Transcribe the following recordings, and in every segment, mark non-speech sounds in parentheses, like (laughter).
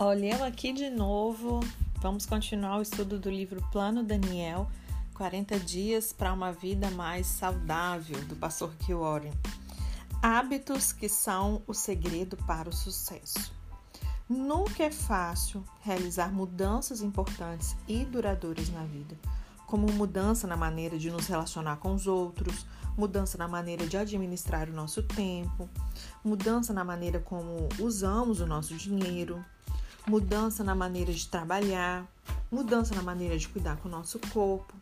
Olhemos aqui de novo. Vamos continuar o estudo do livro Plano Daniel, 40 dias para uma vida mais saudável, do pastor. Warren. Hábitos que são o segredo para o sucesso. Nunca é fácil realizar mudanças importantes e duradouras na vida, como mudança na maneira de nos relacionar com os outros, mudança na maneira de administrar o nosso tempo, mudança na maneira como usamos o nosso dinheiro, mudança na maneira de trabalhar, mudança na maneira de cuidar com o nosso corpo.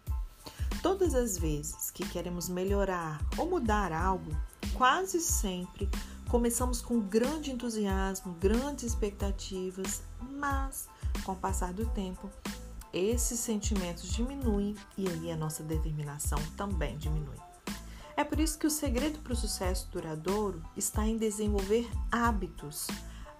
Todas as vezes que queremos melhorar ou mudar algo, quase sempre começamos com grande entusiasmo, grandes expectativas, mas com o passar do tempo, esses sentimentos diminuem e aí a nossa determinação também diminui. É por isso que o segredo para o sucesso duradouro está em desenvolver hábitos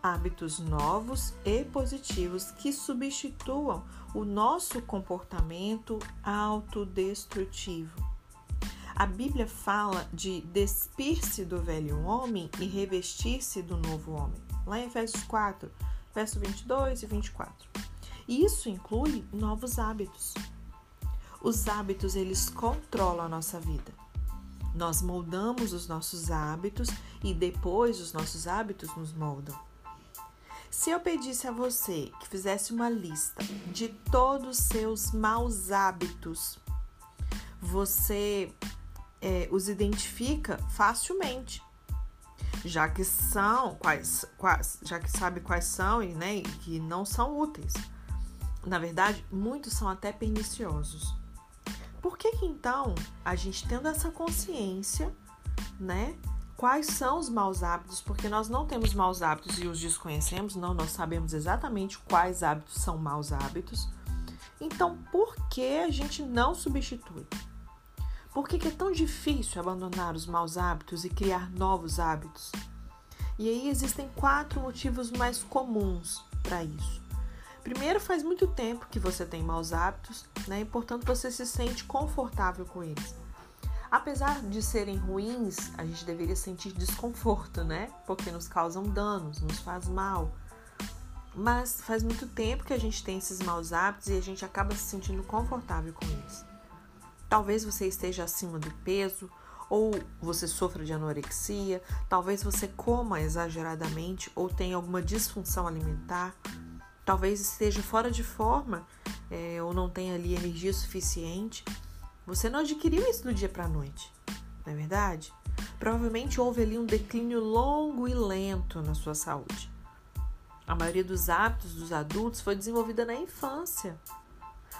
hábitos novos e positivos que substituam o nosso comportamento autodestrutivo. A Bíblia fala de despir-se do velho homem e revestir-se do novo homem. Lá em Efésios 4, verso 22 e 24. Isso inclui novos hábitos. Os hábitos eles controlam a nossa vida. Nós moldamos os nossos hábitos e depois os nossos hábitos nos moldam. Se eu pedisse a você que fizesse uma lista de todos os seus maus hábitos, você é, os identifica facilmente, já que são quais, quais, já que sabe quais são e né, que não são úteis. Na verdade, muitos são até perniciosos. Por que, que então a gente tendo essa consciência, né, quais são os maus hábitos, porque nós não temos maus hábitos e os desconhecemos, não, nós sabemos exatamente quais hábitos são maus hábitos. Então, por que a gente não substitui? Por que, que é tão difícil abandonar os maus hábitos e criar novos hábitos? E aí existem quatro motivos mais comuns para isso. Primeiro, faz muito tempo que você tem maus hábitos, né? E portanto você se sente confortável com eles. Apesar de serem ruins, a gente deveria sentir desconforto, né? Porque nos causam danos, nos faz mal. Mas faz muito tempo que a gente tem esses maus hábitos e a gente acaba se sentindo confortável com eles. Talvez você esteja acima do peso, ou você sofra de anorexia, talvez você coma exageradamente ou tenha alguma disfunção alimentar, talvez esteja fora de forma é, ou não tenha ali energia suficiente. Você não adquiriu isso do dia para a noite, não é verdade? Provavelmente houve ali um declínio longo e lento na sua saúde. A maioria dos hábitos dos adultos foi desenvolvida na infância.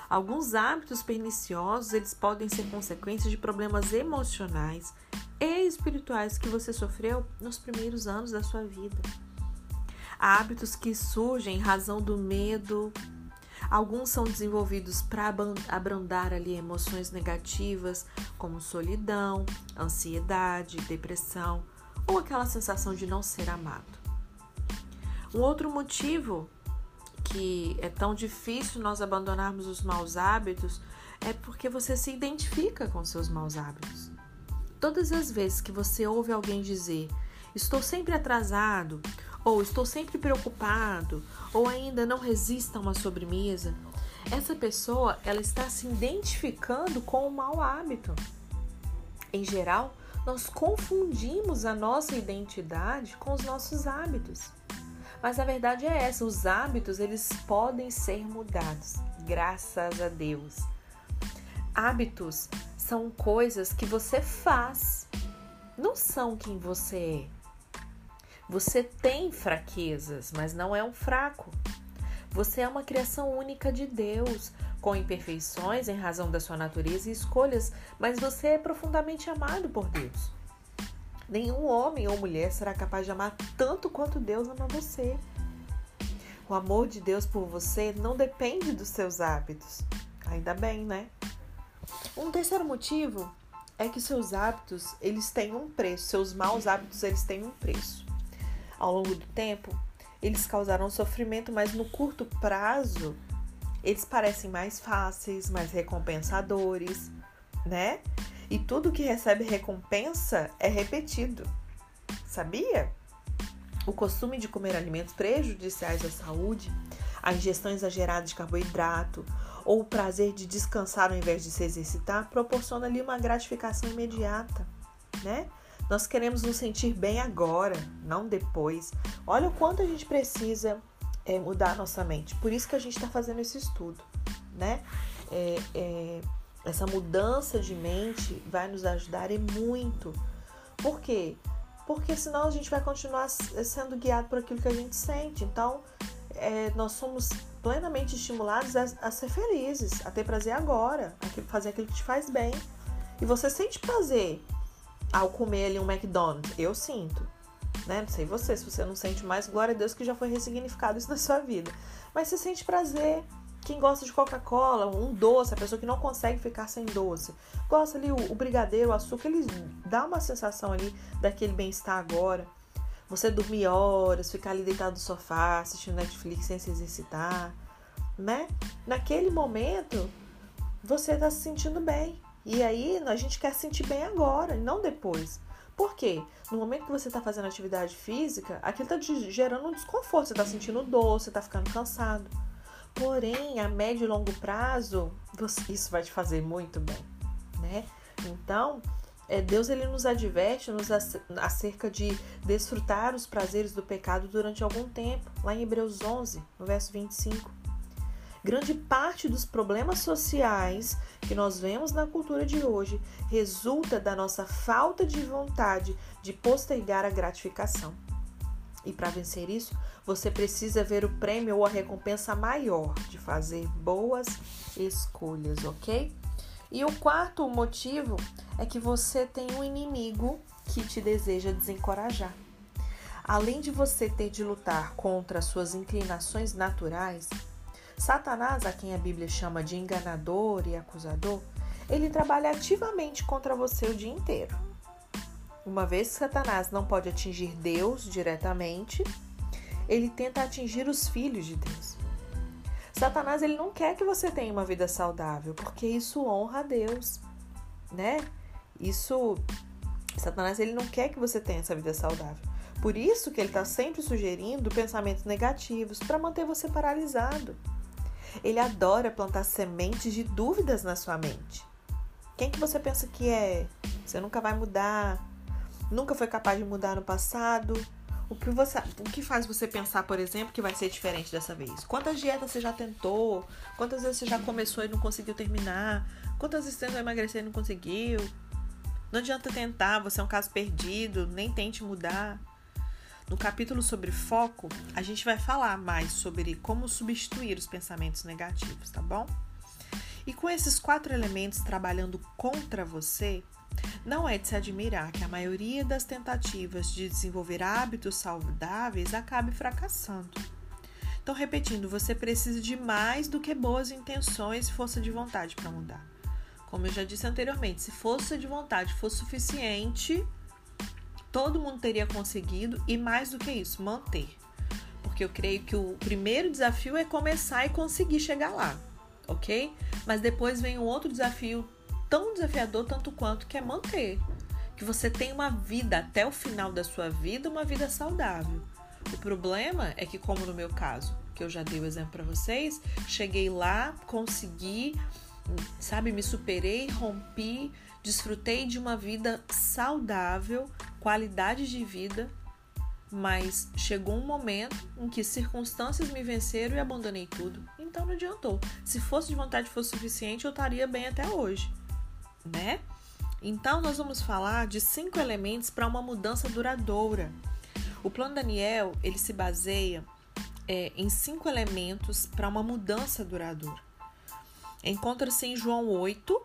Alguns hábitos perniciosos, eles podem ser consequências de problemas emocionais e espirituais que você sofreu nos primeiros anos da sua vida. Há hábitos que surgem em razão do medo, Alguns são desenvolvidos para abrandar ali emoções negativas, como solidão, ansiedade, depressão ou aquela sensação de não ser amado. Um outro motivo que é tão difícil nós abandonarmos os maus hábitos é porque você se identifica com seus maus hábitos. Todas as vezes que você ouve alguém dizer estou sempre atrasado ou estou sempre preocupado, ou ainda não resista a uma sobremesa, essa pessoa ela está se identificando com o mau hábito. Em geral, nós confundimos a nossa identidade com os nossos hábitos. Mas a verdade é essa, os hábitos eles podem ser mudados, graças a Deus. Hábitos são coisas que você faz, não são quem você é. Você tem fraquezas, mas não é um fraco. Você é uma criação única de Deus, com imperfeições em razão da sua natureza e escolhas, mas você é profundamente amado por Deus. Nenhum homem ou mulher será capaz de amar tanto quanto Deus ama você. O amor de Deus por você não depende dos seus hábitos. Ainda bem, né? Um terceiro motivo é que seus hábitos, eles têm um preço, seus maus hábitos, eles têm um preço ao longo do tempo, eles causaram sofrimento, mas no curto prazo, eles parecem mais fáceis, mais recompensadores, né? E tudo que recebe recompensa é repetido. Sabia? o costume de comer alimentos prejudiciais à saúde, a ingestão exagerada de carboidrato ou o prazer de descansar ao invés de se exercitar proporciona ali uma gratificação imediata, né? Nós queremos nos sentir bem agora, não depois. Olha o quanto a gente precisa é, mudar nossa mente. Por isso que a gente está fazendo esse estudo, né? É, é, essa mudança de mente vai nos ajudar e muito. Por quê? Porque senão a gente vai continuar sendo guiado por aquilo que a gente sente. Então, é, nós somos plenamente estimulados a, a, ser felizes, a ter prazer agora, a fazer aquilo que te faz bem. E você sente prazer ao comer ali um McDonald's? Eu sinto. Né? Não sei você, se você não sente mais, glória a Deus que já foi ressignificado isso na sua vida. Mas você sente prazer quem gosta de Coca-Cola, um doce, a pessoa que não consegue ficar sem doce, gosta ali o, o brigadeiro, o açúcar, ele dá uma sensação ali daquele bem-estar agora. Você dormir horas, ficar ali deitado no sofá, assistindo Netflix sem se exercitar, né? Naquele momento, você está se sentindo bem. E aí, a gente quer sentir bem agora, não depois. Por quê? No momento que você está fazendo atividade física, aquilo está gerando um desconforto. Você está sentindo dor, você está ficando cansado. Porém, a médio e longo prazo, isso vai te fazer muito bem, né? Então, é, Deus ele nos adverte nos acerca de desfrutar os prazeres do pecado durante algum tempo, lá em Hebreus 11, no verso 25. Grande parte dos problemas sociais que nós vemos na cultura de hoje resulta da nossa falta de vontade de postergar a gratificação. E para vencer isso, você precisa ver o prêmio ou a recompensa maior de fazer boas escolhas, ok? E o quarto motivo é que você tem um inimigo que te deseja desencorajar. Além de você ter de lutar contra suas inclinações naturais, Satanás, a quem a Bíblia chama de enganador e acusador, ele trabalha ativamente contra você o dia inteiro. Uma vez que Satanás não pode atingir Deus diretamente, ele tenta atingir os filhos de Deus. Satanás ele não quer que você tenha uma vida saudável, porque isso honra a Deus, né? Isso Satanás ele não quer que você tenha essa vida saudável. Por isso que ele está sempre sugerindo pensamentos negativos para manter você paralisado. Ele adora plantar sementes de dúvidas na sua mente. Quem que você pensa que é? Você nunca vai mudar, nunca foi capaz de mudar no passado. O que, você, o que faz você pensar, por exemplo, que vai ser diferente dessa vez? Quantas dietas você já tentou? Quantas vezes você já começou e não conseguiu terminar? Quantas vezes você emagrecer e não conseguiu? Não adianta tentar, você é um caso perdido, nem tente mudar. No capítulo sobre foco, a gente vai falar mais sobre como substituir os pensamentos negativos, tá bom? E com esses quatro elementos trabalhando contra você, não é de se admirar que a maioria das tentativas de desenvolver hábitos saudáveis acabe fracassando. Então, repetindo, você precisa de mais do que boas intenções e força de vontade para mudar. Como eu já disse anteriormente, se força de vontade fosse suficiente, todo mundo teria conseguido e mais do que isso, manter. Porque eu creio que o primeiro desafio é começar e conseguir chegar lá, ok? Mas depois vem um outro desafio tão desafiador tanto quanto que é manter. Que você tenha uma vida até o final da sua vida, uma vida saudável. O problema é que, como no meu caso, que eu já dei o exemplo para vocês, cheguei lá, consegui, sabe, me superei, rompi, desfrutei de uma vida saudável, qualidade de vida, mas chegou um momento em que circunstâncias me venceram e abandonei tudo. Então não adiantou. Se fosse de vontade fosse suficiente, eu estaria bem até hoje né? Então, nós vamos falar de cinco elementos para uma mudança duradoura. O plano Daniel ele se baseia é, em cinco elementos para uma mudança duradoura. Encontra-se em João 8,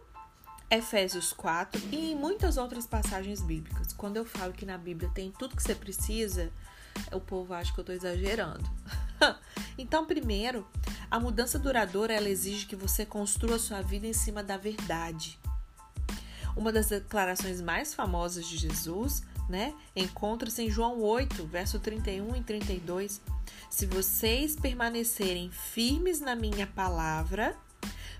Efésios 4 e em muitas outras passagens bíblicas. Quando eu falo que na Bíblia tem tudo que você precisa, o povo acha que eu estou exagerando. (laughs) então, primeiro, a mudança duradoura ela exige que você construa sua vida em cima da verdade. Uma das declarações mais famosas de Jesus, né, encontra-se em João 8, verso 31 e 32. Se vocês permanecerem firmes na minha palavra,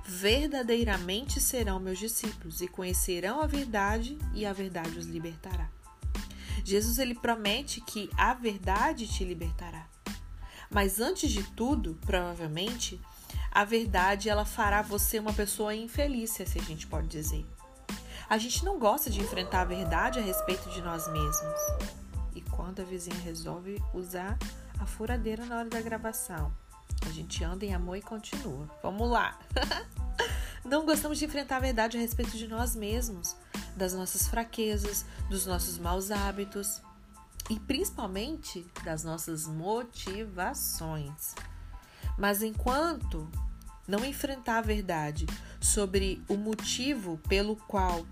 verdadeiramente serão meus discípulos e conhecerão a verdade, e a verdade os libertará. Jesus ele promete que a verdade te libertará. Mas antes de tudo, provavelmente, a verdade ela fará você uma pessoa infeliz, se assim a gente pode dizer. A gente não gosta de enfrentar a verdade a respeito de nós mesmos. E quando a vizinha resolve usar a furadeira na hora da gravação, a gente anda em amor e continua. Vamos lá! (laughs) não gostamos de enfrentar a verdade a respeito de nós mesmos, das nossas fraquezas, dos nossos maus hábitos e principalmente das nossas motivações. Mas enquanto não enfrentar a verdade sobre o motivo pelo qual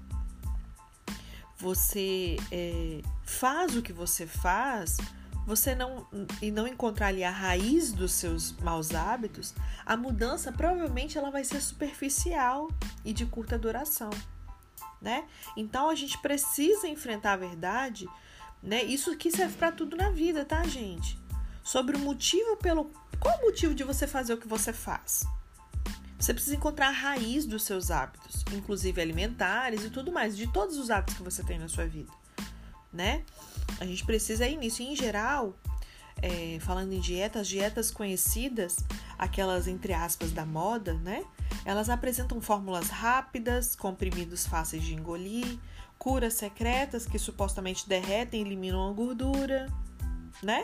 você é, faz o que você faz, você não e não encontrar ali a raiz dos seus maus hábitos, a mudança provavelmente ela vai ser superficial e de curta duração, né? Então a gente precisa enfrentar a verdade, né? Isso aqui serve para tudo na vida, tá, gente? Sobre o motivo pelo qual o motivo de você fazer o que você faz? Você precisa encontrar a raiz dos seus hábitos, inclusive alimentares e tudo mais, de todos os hábitos que você tem na sua vida, né? A gente precisa ir nisso. E, em geral, é, falando em dietas, dietas conhecidas, aquelas entre aspas da moda, né? Elas apresentam fórmulas rápidas, comprimidos fáceis de engolir, curas secretas que supostamente derretem e eliminam a gordura, né?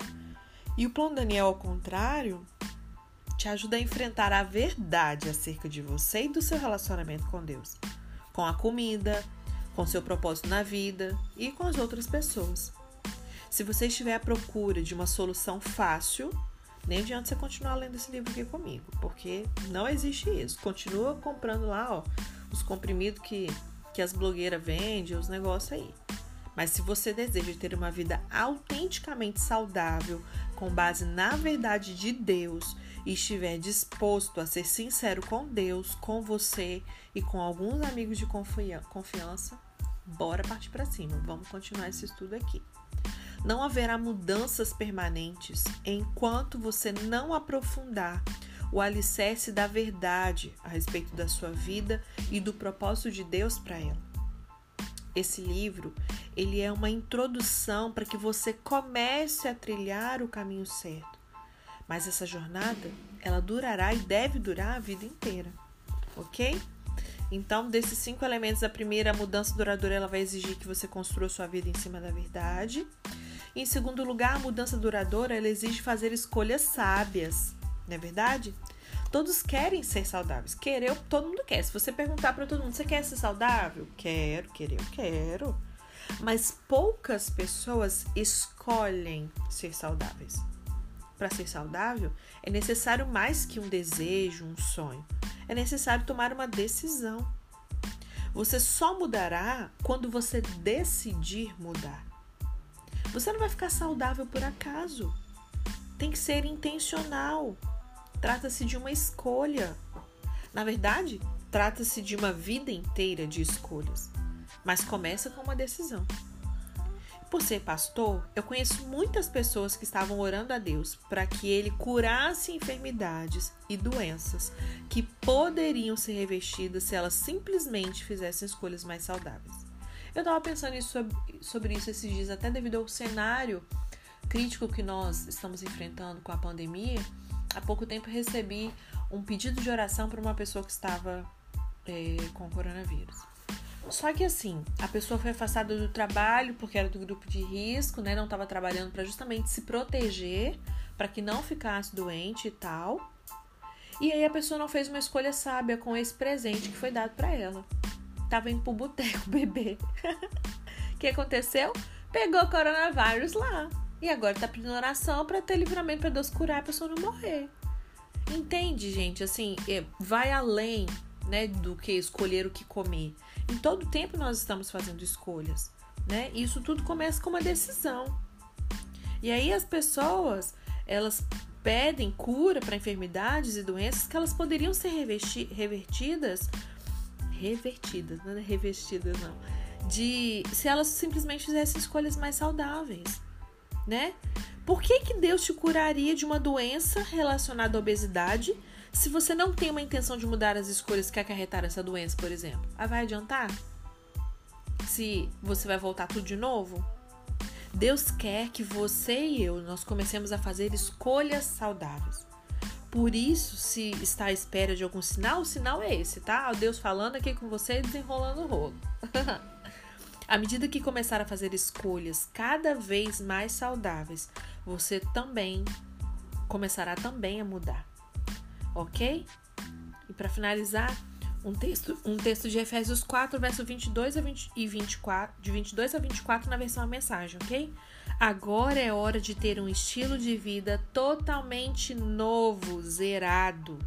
E o plano Daniel, ao contrário, te ajuda a enfrentar a verdade acerca de você e do seu relacionamento com Deus, com a comida, com seu propósito na vida e com as outras pessoas. Se você estiver à procura de uma solução fácil, nem adianta você continuar lendo esse livro aqui comigo, porque não existe isso. Continua comprando lá, ó, os comprimidos que, que as blogueiras vendem, os negócios aí. Mas se você deseja ter uma vida autenticamente saudável, com base na verdade de Deus, e estiver disposto a ser sincero com Deus, com você e com alguns amigos de confiança, bora partir para cima. Vamos continuar esse estudo aqui. Não haverá mudanças permanentes enquanto você não aprofundar o alicerce da verdade a respeito da sua vida e do propósito de Deus para ela. Esse livro, ele é uma introdução para que você comece a trilhar o caminho certo. Mas essa jornada, ela durará e deve durar a vida inteira, ok? Então, desses cinco elementos, a primeira, a mudança duradoura, ela vai exigir que você construa sua vida em cima da verdade. Em segundo lugar, a mudança duradoura ela exige fazer escolhas sábias, não é verdade? Todos querem ser saudáveis. Querer, todo mundo quer. Se você perguntar para todo mundo, você quer ser saudável? Quero, querer, eu quero. Mas poucas pessoas escolhem ser saudáveis. Para ser saudável, é necessário mais que um desejo, um sonho. É necessário tomar uma decisão. Você só mudará quando você decidir mudar. Você não vai ficar saudável por acaso. Tem que ser intencional. Trata-se de uma escolha. Na verdade, trata-se de uma vida inteira de escolhas, mas começa com uma decisão. Por ser pastor, eu conheço muitas pessoas que estavam orando a Deus para que ele curasse enfermidades e doenças que poderiam ser revestidas se elas simplesmente fizessem escolhas mais saudáveis. Eu estava pensando sobre, sobre isso esses dias, até devido ao cenário crítico que nós estamos enfrentando com a pandemia. Há pouco tempo recebi um pedido de oração para uma pessoa que estava é, com coronavírus. Só que assim, a pessoa foi afastada do trabalho porque era do grupo de risco, né? Não estava trabalhando para justamente se proteger, para que não ficasse doente e tal. E aí a pessoa não fez uma escolha sábia com esse presente que foi dado para ela tava indo pro boteco (laughs) beber. O que aconteceu? Pegou coronavírus lá. E agora tá pedindo oração para ter livramento para Deus curar a pessoa não morrer. Entende, gente? Assim, é, vai além, né, do que escolher o que comer. Em todo tempo nós estamos fazendo escolhas, né? E isso tudo começa com uma decisão. E aí as pessoas, elas pedem cura para enfermidades e doenças que elas poderiam ser revertidas revertidas, não é revestidas não, de se elas simplesmente fizessem escolhas mais saudáveis, né? Por que, que Deus te curaria de uma doença relacionada à obesidade se você não tem uma intenção de mudar as escolhas que acarretaram essa doença, por exemplo? Ah, vai adiantar? Se você vai voltar tudo de novo? Deus quer que você e eu nós comecemos a fazer escolhas saudáveis. Por isso, se está à espera de algum sinal, o sinal é esse, tá? Deus falando aqui com você e desenrolando o rolo. (laughs) à medida que começar a fazer escolhas cada vez mais saudáveis, você também começará também a mudar. OK? E para finalizar, um texto, um texto de Efésios 4, verso 22 a 20, e 24, de 22 a 24 na versão a mensagem, ok? Agora é hora de ter um estilo de vida totalmente novo, zerado.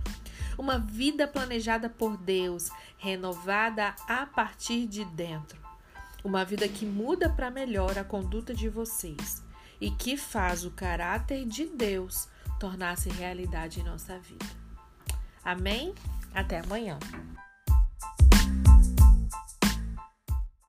Uma vida planejada por Deus, renovada a partir de dentro. Uma vida que muda para melhor a conduta de vocês e que faz o caráter de Deus tornar-se realidade em nossa vida. Amém? Até amanhã.